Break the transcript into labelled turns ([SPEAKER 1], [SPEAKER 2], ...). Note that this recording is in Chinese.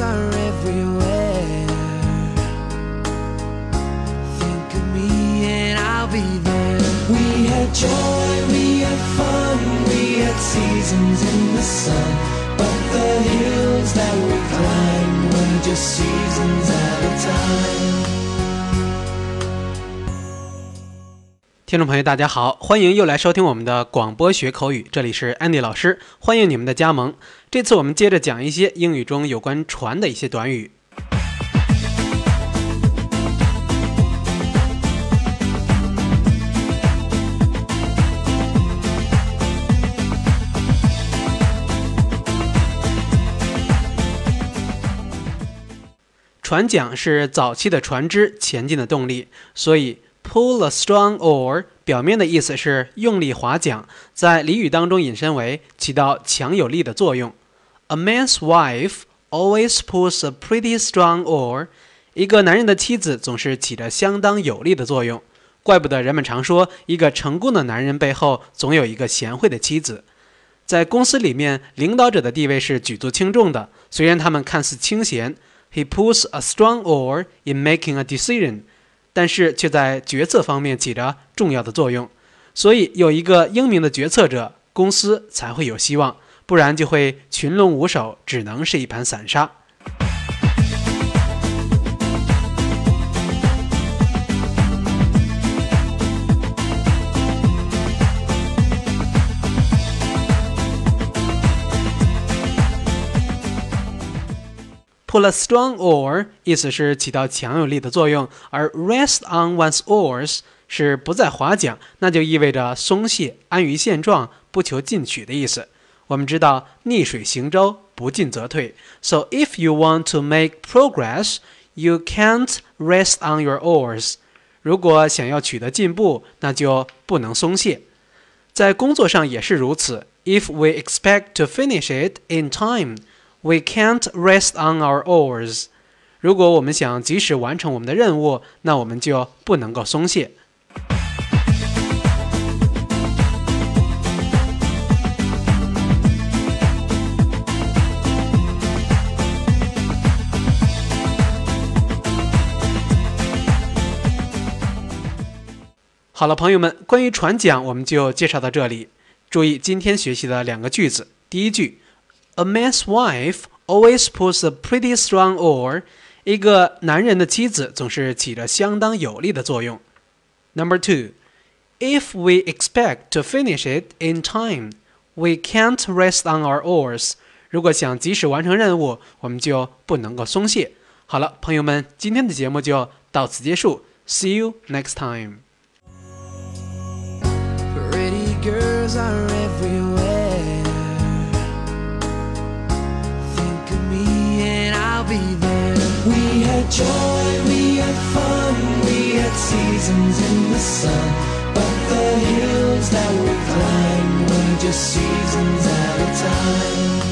[SPEAKER 1] are everywhere. Think of me and I'll be there. We had joy, we had fun, we had seasons in the sun. But the hills that we climbed were just seasons at a time.
[SPEAKER 2] 听众朋友，大家好，欢迎又来收听我们的广播学口语，这里是 Andy 老师，欢迎你们的加盟。这次我们接着讲一些英语中有关船的一些短语。船桨是早期的船只前进的动力，所以 pull a strong oar 表面的意思是用力划桨，在俚语当中引申为起到强有力的作用。A man's wife always pulls a pretty strong oar。一个男人的妻子总是起着相当有力的作用。怪不得人们常说，一个成功的男人背后总有一个贤惠的妻子。在公司里面，领导者的地位是举足轻重的。虽然他们看似清闲，He pulls a strong oar in making a decision，但是却在决策方面起着重要的作用。所以，有一个英明的决策者，公司才会有希望，不然就会群龙无首，只能是一盘散沙。Pull a strong oar 意思是起到强有力的作用，而 rest on one's oars 是不再划桨，那就意味着松懈、安于现状、不求进取的意思。我们知道逆水行舟，不进则退。So if you want to make progress, you can't rest on your oars。如果想要取得进步，那就不能松懈。在工作上也是如此。If we expect to finish it in time, We can't rest on our oars。如果我们想及时完成我们的任务，那我们就不能够松懈。 好了，朋友们，关于船桨我们就介绍到这里。注意今天学习的两个句子，第一句。A man's wife always pulls a pretty strong oar。一个男人的妻子总是起着相当有力的作用。Number two, if we expect to finish it in time, we can't rest on our oars。如果想及时完成任务，我们就不能够松懈。好了，朋友们，今天的节目就到此结束。See you next time.
[SPEAKER 1] Girls are everywhere. Think of me and I'll be there. We had joy, we had fun, we had seasons in the sun. But the hills that we climbed were just seasons at a time.